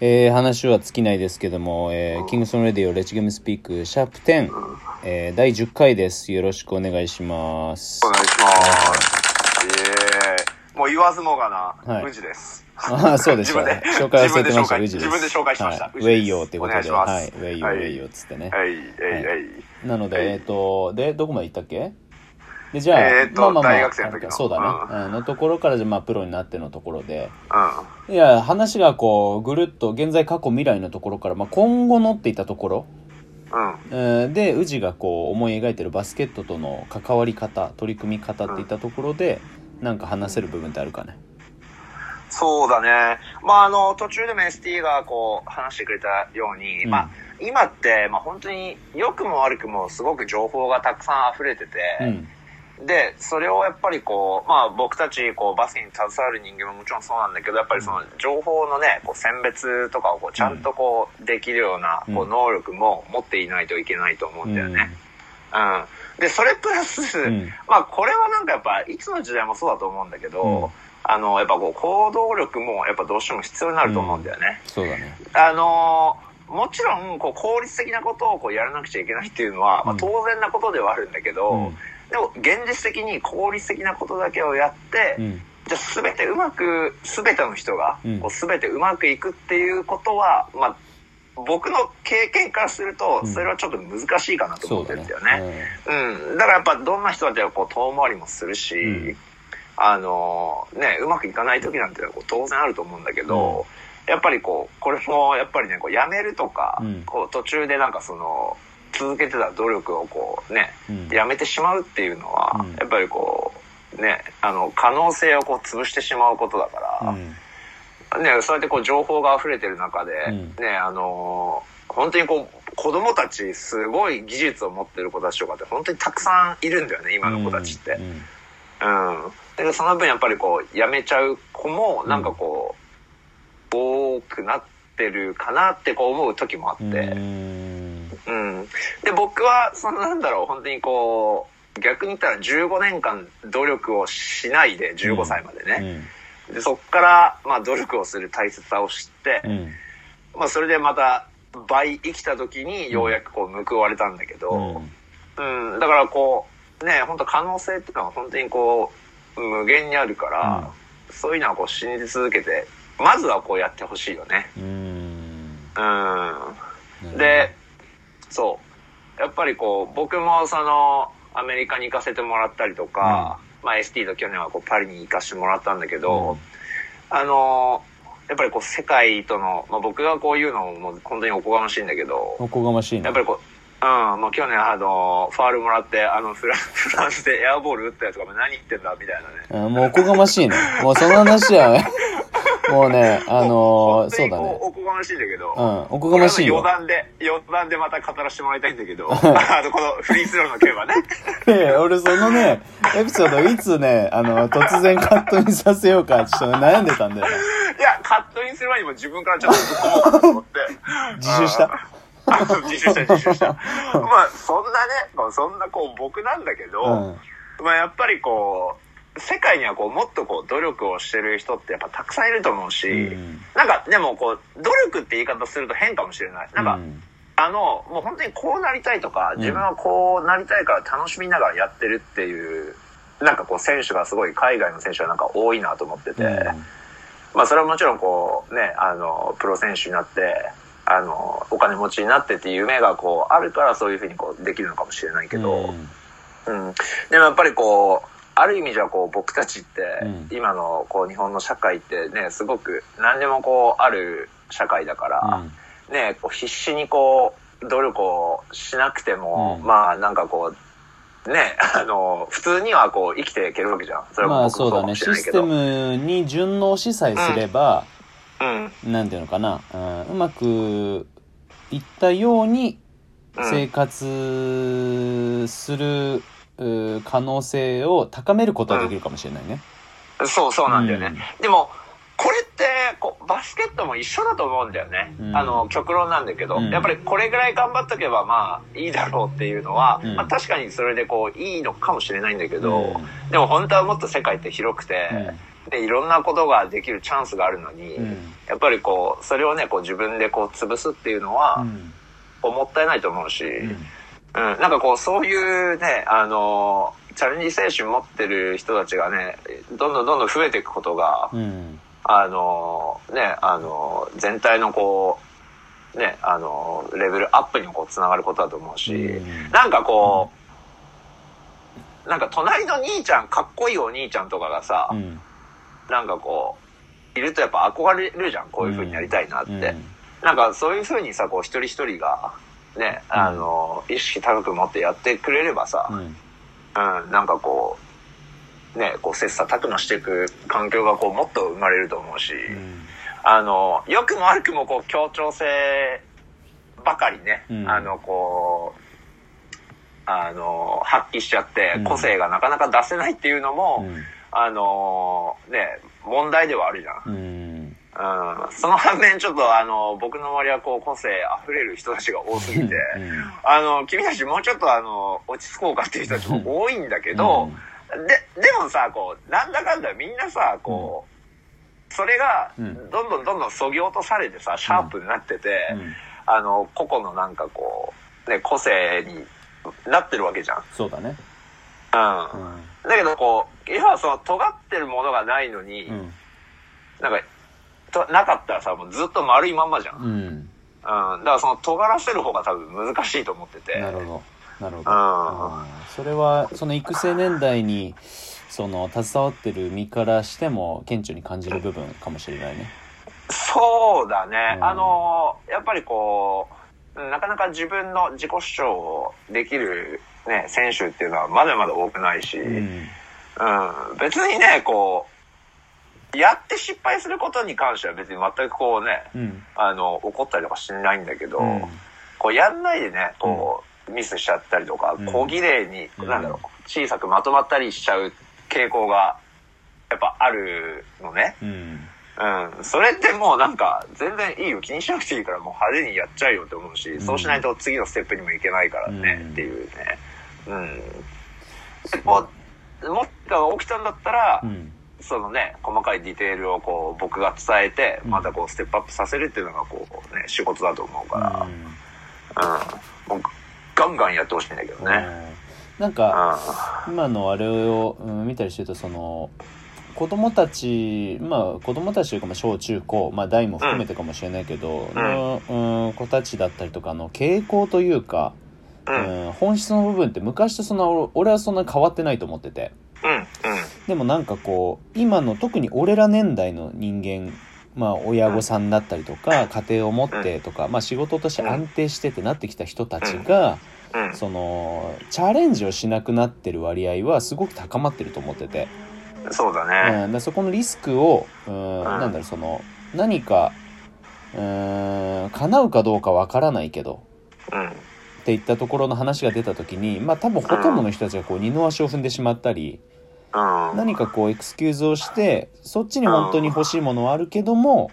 えー、話は尽きないですけども、えー、キングソンレディオレッチゲームスピークシャープ10、えー、第10回です。よろしくお願いします。お願いします。いえもう言わずもがな、はい宇治です。ああ、そうでした。紹介忘れてました。自分で紹介宇治です。自分で紹介しましたはい、ウェイヨーってことで、はい、ウェイヨー、はいウェイヨーっつってね。はい、えい、えい。なので、はいえっ、と、で、どこまで行ったっけ？で、じゃあ、えーと大学生の時のそうだね、あのところから、じゃあまあ、プロになってのところで、ういや、話がこう、ぐるっと、現在、過去、未来のところから、まあ、今後のっていったところ、ん。うん。えーで、宇治がこう、思い描いてるバスケットとの関わり方、取り組み方っていったところで、なんか話せる部分ってあるかね。そうだね。まあ、あの、途中でも ST がこう、話してくれたように、うんまあ、今って、まあ、本当に良くも悪くもすごく情報がたくさん溢れてて、うん。で、それをやっぱりこう、まあ僕たちこうバスケに携わる人間ももちろんそうなんだけど、やっぱりその情報のね、こう選別とかをこうちゃんとこうできるようなこううん能力も持っていないといけないと思うんだよね。うん。で、それプラス、うんまあこれはなんかやっぱいつの時代もそうだと思うんだけど、うんあの、やっぱこう行動力もやっぱどうしても必要になると思うんだよね。そうだね。あのーもちろん、こう、効率的なことをこうやらなくちゃいけないっていうのは、まあ、うん当然なことではあるんだけど、うんでも、現実的に効率的なことだけをやって、うん。じゃあ、すべてうまく、すべての人がうん、こう、すべてうまくいくっていうことは、まあ、僕の経験からすると、うんそれはちょっと難しいかなと思ってるんだよね。うん。だからやっぱ、どんな人だってこう、遠回りもするし、うんあのね、うまくいかない時なんてこう当然あると思うんだけど、やっぱりこう、これもやっぱりね、こうやめるとか、うんこう途中でなんかその、続けてた努力をこうね、うん。やめてしまうっていうのは、うんやっぱりこう、ね、あの、可能性をこう潰してしまうことだから、うん。ね、そうやってこう情報が溢れてる中で、うんね、あの本当にこう、子供たち、すごい技術を持ってる子たちとかって本当にたくさんいるんだよね、今の子たちって。うんうん。で、その分やっぱりこう、やめちゃう子も、なんかこう、多くなってるかなってこう思う時もあって、うん。うん。で、僕は、そのなんだろう、本当にこう、逆に言ったら15年間努力をしないで、15歳までね。で、そっから、まあ努力をする大切さを知って、うん。まあそれでまた倍生きた時にようやくこう報われたんだけど、うん、だからこう、ね、本当可能性っていうのは本当にこう、無限にあるから、そういうのはこう信じ続けて、まずはこうやってほしいよね。うん。うん。で、そう。やっぱりこう、僕もその、アメリカに行かせてもらったりとか、まあ ST と去年はこうパリに行かせてもらったんだけど、あの、やっぱりこう世界との、まあ僕がこう言うのも本当におこがましいんだけど、おこがましいねやっぱりこう、うん、もう去年あの、ファールもらって、あのフラ、フランスでエアボール打ったやつが何言ってんだみたいなね。うんもうおこがましいね。もうその話は、もうね、あのー、そうだね。おこがましいんだけど、うん、おこがましい余談で、余談でまた語らせてもらいたいんだけど、あの、このフリースローの件はね。いやいや俺そのね、エピソードいつね、あの、突然カットにさせようか、ちょっと悩んでたんだよね。いや、カットインする前にも自分からちょっとぶっ込と思って。自首したあ自首した、自首した。まあ、そんなね、まあそんなこう僕なんだけど、うん。まあやっぱりこう、世界にはこうもっとこう努力をしてる人ってやっぱたくさんいると思うし、うん。なんかでもこう、努力って言い方すると変かもしれない。なんか、うん。あの、もう本当にこうなりたいとか、ん。自分はこうなりたいから楽しみながらやってるっていう、なんかこう選手がすごい海外の選手がなんか多いなと思ってて、まあそれはもちろんこうね、あの、プロ選手になって、あの、お金持ちになってっていう夢がこうあるからそういうふうにこうできるのかもしれないけど、うん。うん。でもやっぱりこう、ある意味じゃこう僕たちって、うん今のこう日本の社会ってね、すごく何でもこうある社会だから、ね、こう必死にこう努力をしなくても、うんまあなんかこう、ね、あの、普通にはこう生きていけるわけじゃん。それまあそうだね。システ。ムに順応しさえすれば、うん。なんていうのかな、うんうまくいったようにうん生活する、う可能性を高めることはできるかもしれないね。そうそうなんだよね。でも、これってこう、バスケットも一緒だと思うんだよね。うん。あの、極論なんだけど、うん。やっぱりこれぐらい頑張っとけばまあいいだろうっていうのは、うん。まあ確かにそれでこう、いいのかもしれないんだけど、うん。でも本当はもっと世界って広くて、で、いろんなことができるチャンスがあるのに、うん。やっぱりこう、それをね、こう自分でこう潰すっていうのは、うん。もったいないと思うし、うんうん、なんかこう、そういうね、あの、チャレンジ精神持ってる人たちがね、どんどんどんどん増えていくことが、うん。あの、ね、あの、全体のこう、ね、あの、レベルアップにもこう、つながることだと思うし、うん。なんかこう、なんか隣の兄ちゃん、かっこいいお兄ちゃんとかがさ、うん。なんかこう、いるとやっぱ憧れるじゃん、こういう風になりたいなって。うん。なんかそういう風にさ、こう一人一人が、ね、あの、意識高く持ってやってくれればさ、うん。うん、なんかこう、ね、こう切磋琢磨していく環境がこうもっと生まれると思うし、うん。あの、良くも悪くもこう協調性ばかりね、うん。あの、こう、あの、発揮しちゃってうん、個性がなかなか出せないっていうのも、うん。あの、ね、問題ではあるじゃん。うん。うん、その反面ちょっとあの、僕の周りはこう個性溢れる人たちが多すぎて、うん。あの、君たちもうちょっとあの、落ち着こうかっていう人たちも多いんだけど、で、でもさ、こう、なんだかんだみんなさ、こう、それが、うん。どんどんどんどん削ぎ落とされてさ、シャープになってて、うん。あの、個々のなんかこう、ね、個性になってるわけじゃん。そうだね。うん。うん。だけどこう、要はその、尖ってるものがないのに、うん。なんか、となかったらさ、もうずっと丸いまんまじゃん。うん。うん。だからその、尖らせる方が多分難しいと思ってて。なるほど。なるほど。うん。うん。それはその育成年代にその携わってる身からしても顕著に感じる部分かもしれないね。そうだね。うん。あの、やっぱりこう、なかなか自分の自己主張できるね、選手っていうのはまだまだ多くないし、ううん、ん。別にね、こう、やって失敗することに関しては別に全くこうね、うんあの、怒ったりとかしないんだけど、うんこうやんないでね、こう、ミスしちゃったりとか、うん小綺麗に、うんなんだろう、小さくまとまったりしちゃう傾向が、やっぱあるのね。うんうん。それってもうなんか、全然いいよ。気にしなくていいからもう派手にやっちゃうよって思うし、んそうしないと次のステップにもいけないからね、うんっていうね。うん。で、こう、もっと起きたんだったら、うんそのね、細かいディテールをこう、僕が伝えて、うんまたこう、ステップアップさせるっていうのがこう、ね、仕事だと思うから、うん。ガンガンやってほしいんだけどね。うんなんか今のあれを、うん、見たりしてるとその子供たちまあ子供たちというかまあ小中高まあ大も含めてかもしれないけど、のうん、子たちだったりとかの傾向というか、うん。うん。うん、本質の部分って昔とそんな俺俺はそんな変わってないと思っててうん。でもなんかこう今の特に俺ら年代の人間まあ親御さんだったりとか家庭を持ってとか、まあ、仕事として安定してってなってきた人たちが、うん。そのチャレンジをしなくなってる割合はすごく高まってると思ってて、うん。そうだうん、ね。そこのリスクを、うん、なんだろうその何かうん叶うかどうかわからないけどうん。っていったところの話が出た時にまあ多分ほとんどの人たちがこう二の足を踏んでしまったりうん。何かこうエクスキューズをしてそっちに本当に欲しいものはあるけども、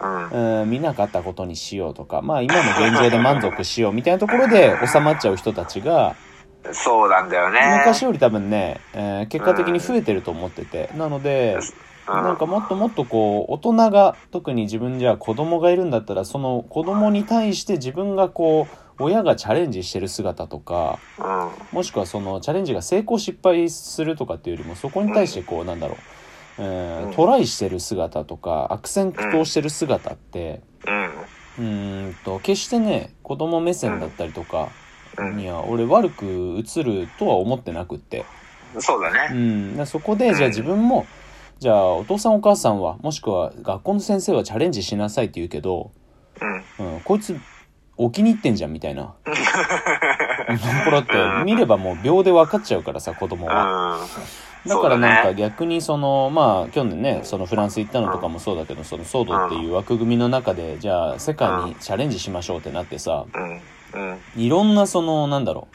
うん。うん、見なかったことにしようとかまあ今の現状で満足しようみたいなところで収まっちゃう人たちがそうなんだよね。昔より多分ね、えー結果的に増えてると思っててなのでうん。なんかもっともっとこう大人が特に自分じゃ子供がいるんだったらその子供に対して自分がこう親がチャレンジしてる姿とかうん。もしくはそのチャレンジが成功失敗するとかっていうよりもそこに対してこうなんだろう、えトライしてる姿とか悪戦苦闘してる姿ってうん。と決してね子供目線だったりとかうん。には俺悪く映るとは思ってなくって。うそうだね。ん、だそこでじゃあ自分もじゃあお父さんお母さんはもしくは学校の先生はチャレンジしなさいって言うけど、うん。うん、こいつお気に入ってんじゃんみたいな。これって見ればもう秒で分かっちゃうからさ子供は。うん。だからなんか逆にそのまあ去年ねそのフランス行ったのとかもそうだけどそのソードっていう枠組みの中でじゃあ世界にチャレンジしましょうってなってさ。いろんなそのなんだろ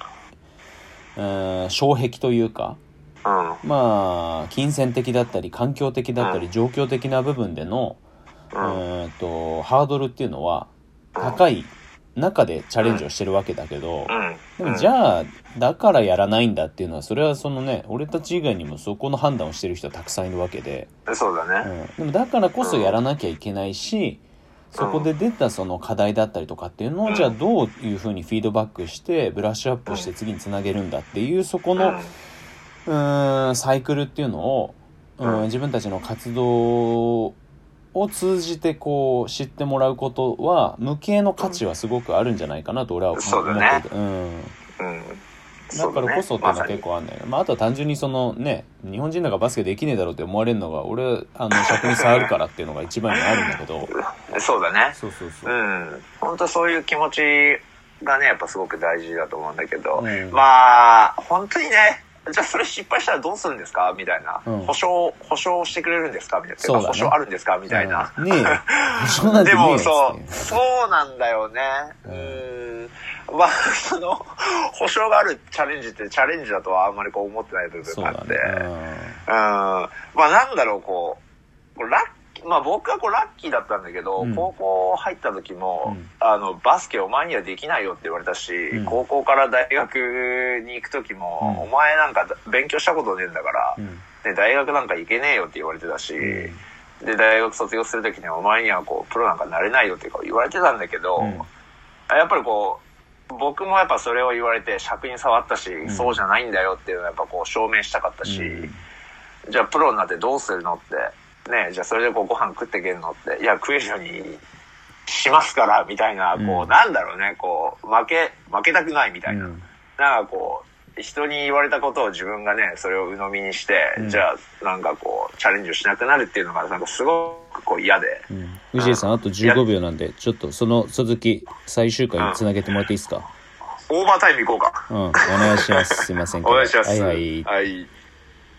う、うん、障壁というかうん。まあ金銭的だったり環境的だったりうん。状況的な部分でのうん。とハードルっていうのは高い中でチャレンジをしてるわけだけど、うん。でもじゃあ、だからやらないんだっていうのは、それはそのね、俺たち以外にもそこの判断をしてる人はたくさんいるわけで、あ、そうだうね。ん、でもだからこそやらなきゃいけないし、そこで出たその課題だったりとかっていうのを、じゃあどういうふうにフィードバックして、ブラッシュアップして次につなげるんだっていう、そこの、うーん、サイクルっていうのを、うん、自分たちの活動を通じてこう知ってもらうことは無形の価値はすごくあるんじゃないかなと俺は思ってそうだね。て、うん、うん。だからこそっていうのは結構あんね。まあ、あとは単純にそのね日本人なんかバスケできねえだろうって思われるのが俺あの尺に触るからっていうのが一番にあるんだけど。うんそうだね。そうそうそう。う、ん。本当そういう気持ちがね、やっぱすごく大事だと思うんだけど、うん。まあ、本当にね、じゃあそれ失敗したらどうするんですか？みたいな。うん保証、保証してくれるんですか？みたいな。ね保証あるんですか？みたいな。うんねえでもそうそうなんだよね。ううんん。まあ、その、保証があるチャレンジってチャレンジだとはあんまりこう思ってない部分があって。そうだね、うん。まあなんだろう、こう、ラッまあ僕はこうラッキーだったんだけど、うん。高校入った時も、うん。あの、バスケお前にはできないよって言われたし、うん。高校から大学に行く時も、うん。お前なんか勉強したことねえんだから、うん。で大学なんか行けねえよって言われてたし、うん。で、大学卒業する時にはお前にはこう、プロなんかなれないよって言われてたんだけど、うん。やっぱりこう、僕もやっぱそれを言われて尺に触ったし、ん。そうじゃないんだよっていうのをやっぱこう証明したかったし、うん。じゃあプロになってどうするのって、ねじゃあそれでこうご飯食っていけるのって、いや食えるようにしますから、みたいな、こう、うんなんだろうね、こう、負け、負けたくないみたいな。うん。なんかこう、人に言われたことを自分がね、それを鵜呑みにして、うん。じゃあなんかこう、チャレンジをしなくなるっていうのがなんかすごくこう嫌で。うん。藤井さんあと15秒なんでちょっとその続き最終回につなげてもらっていいですか？オーバータイム行こうか。うん。お願いします。すいません お願いします。はいはい。はい